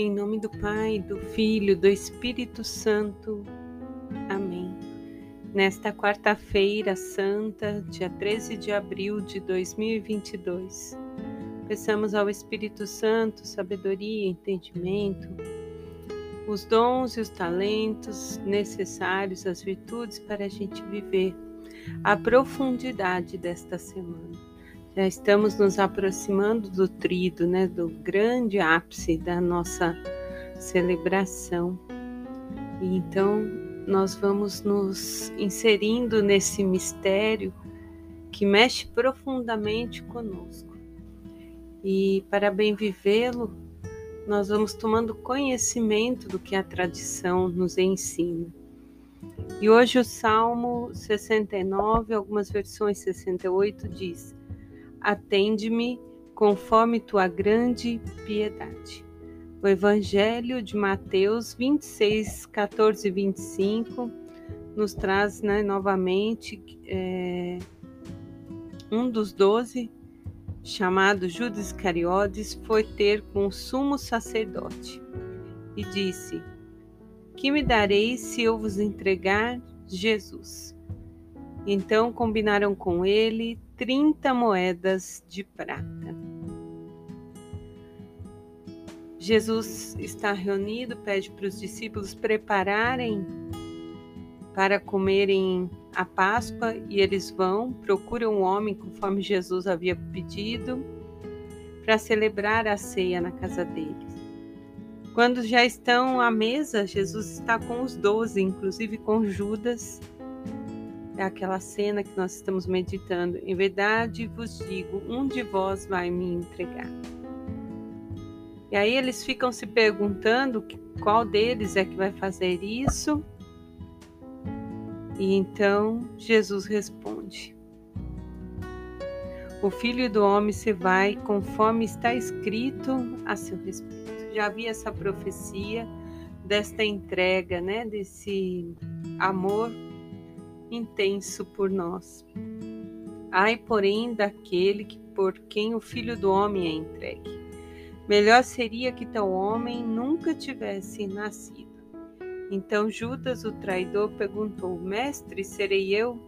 Em nome do Pai, do Filho, do Espírito Santo. Amém. Nesta quarta-feira santa, dia 13 de abril de 2022, peçamos ao Espírito Santo sabedoria, entendimento, os dons e os talentos necessários, as virtudes para a gente viver a profundidade desta semana já estamos nos aproximando do trido, né, do grande ápice da nossa celebração. E então nós vamos nos inserindo nesse mistério que mexe profundamente conosco. E para bem vivê-lo, nós vamos tomando conhecimento do que a tradição nos ensina. E hoje o Salmo 69, algumas versões 68 diz: atende-me conforme tua grande piedade. O Evangelho de Mateus 26, 14 e 25 nos traz né, novamente é, um dos doze, chamado Judas Iscariotes, foi ter com o sumo sacerdote e disse: Que me dareis se eu vos entregar Jesus? Então combinaram com ele 30 moedas de prata. Jesus está reunido, pede para os discípulos prepararem para comerem a Páscoa e eles vão, procuram um homem conforme Jesus havia pedido para celebrar a ceia na casa deles. Quando já estão à mesa, Jesus está com os doze, inclusive com Judas, é aquela cena que nós estamos meditando. Em verdade vos digo, um de vós vai me entregar. E aí eles ficam se perguntando qual deles é que vai fazer isso. E então Jesus responde: O filho do homem se vai conforme está escrito a seu respeito. Já havia essa profecia desta entrega, né, desse amor intenso por nós. Ai, porém, daquele que por quem o Filho do Homem é entregue. Melhor seria que tal homem nunca tivesse nascido. Então Judas, o traidor, perguntou: Mestre, serei eu?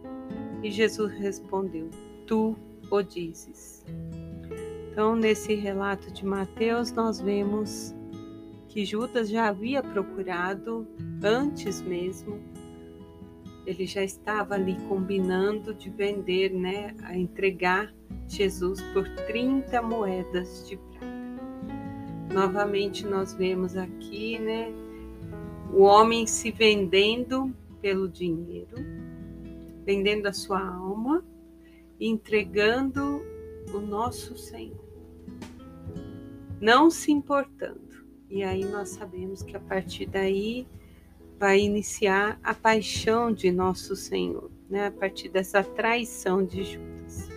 E Jesus respondeu: Tu o dizes. Então, nesse relato de Mateus, nós vemos que Judas já havia procurado, antes mesmo, ele já estava ali combinando de vender, né, a entregar Jesus por 30 moedas de prata. Novamente nós vemos aqui, né, o homem se vendendo pelo dinheiro, vendendo a sua alma, entregando o nosso Senhor. Não se importando. E aí nós sabemos que a partir daí vai iniciar a paixão de nosso Senhor, né? a partir dessa traição de Judas.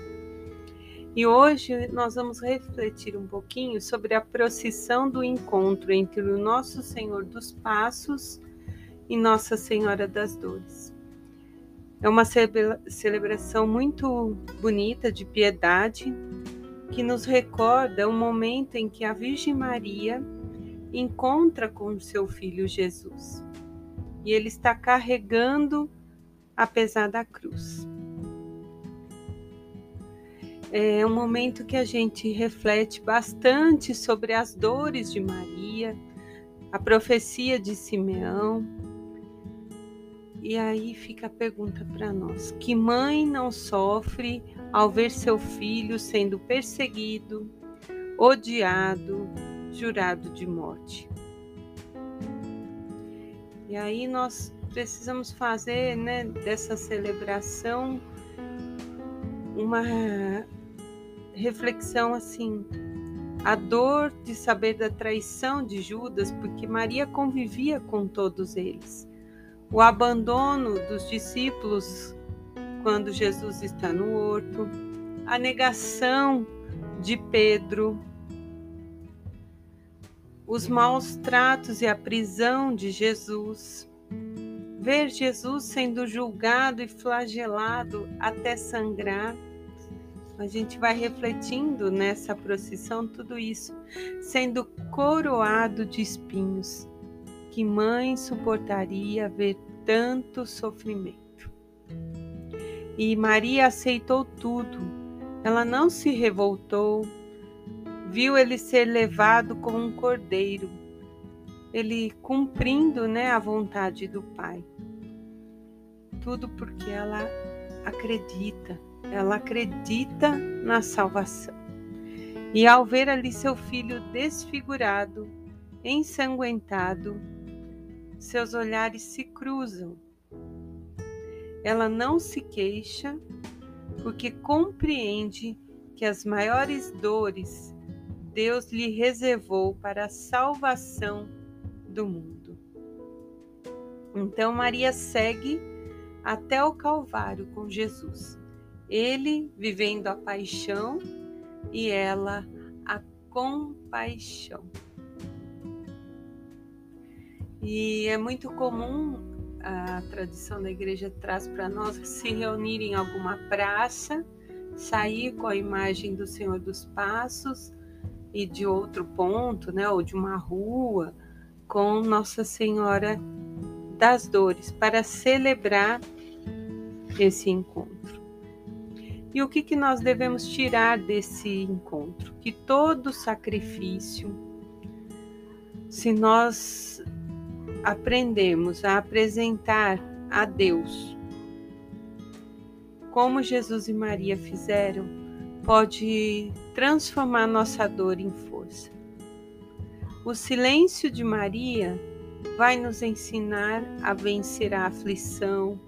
E hoje nós vamos refletir um pouquinho sobre a procissão do encontro entre o nosso Senhor dos Passos e Nossa Senhora das Dores. É uma celebração muito bonita de piedade que nos recorda o momento em que a Virgem Maria encontra com seu filho Jesus e ele está carregando a pesada cruz. É um momento que a gente reflete bastante sobre as dores de Maria, a profecia de Simeão. E aí fica a pergunta para nós: que mãe não sofre ao ver seu filho sendo perseguido, odiado, jurado de morte? E aí nós precisamos fazer né, dessa celebração uma reflexão assim, a dor de saber da traição de Judas, porque Maria convivia com todos eles. O abandono dos discípulos quando Jesus está no horto, a negação de Pedro, os maus tratos e a prisão de Jesus, ver Jesus sendo julgado e flagelado até sangrar, a gente vai refletindo nessa procissão tudo isso, sendo coroado de espinhos. Que mãe suportaria ver tanto sofrimento? E Maria aceitou tudo. Ela não se revoltou, viu ele ser levado como um cordeiro, ele cumprindo, né, a vontade do Pai. Tudo porque ela acredita ela acredita na salvação. E ao ver ali seu filho desfigurado, ensanguentado, seus olhares se cruzam. Ela não se queixa, porque compreende que as maiores dores Deus lhe reservou para a salvação do mundo. Então Maria segue até o Calvário com Jesus ele vivendo a paixão e ela a compaixão. E é muito comum a tradição da igreja traz para nós se reunir em alguma praça, sair com a imagem do Senhor dos Passos e de outro ponto, né, ou de uma rua, com Nossa Senhora das Dores, para celebrar esse encontro. E o que, que nós devemos tirar desse encontro? Que todo sacrifício, se nós aprendemos a apresentar a Deus como Jesus e Maria fizeram, pode transformar nossa dor em força. O silêncio de Maria vai nos ensinar a vencer a aflição,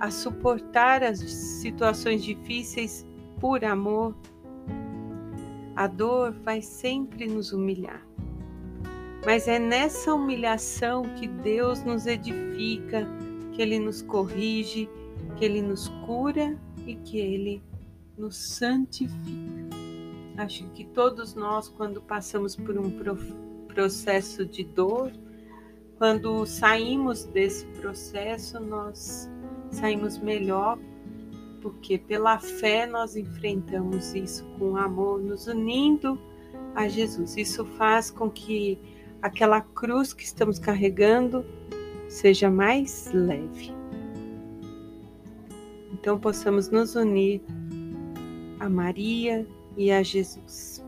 a suportar as situações difíceis por amor, a dor vai sempre nos humilhar. Mas é nessa humilhação que Deus nos edifica, que Ele nos corrige, que Ele nos cura e que Ele nos santifica. Acho que todos nós, quando passamos por um processo de dor, quando saímos desse processo, nós saímos melhor, porque pela fé nós enfrentamos isso com amor, nos unindo a Jesus. Isso faz com que aquela cruz que estamos carregando seja mais leve. Então possamos nos unir a Maria e a Jesus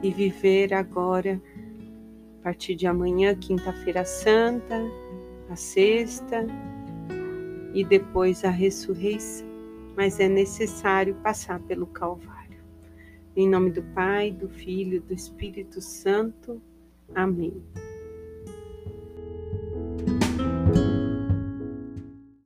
e viver agora, a partir de amanhã, quinta-feira santa, a sexta, e depois a ressurreição, mas é necessário passar pelo Calvário. Em nome do Pai, do Filho do Espírito Santo. Amém.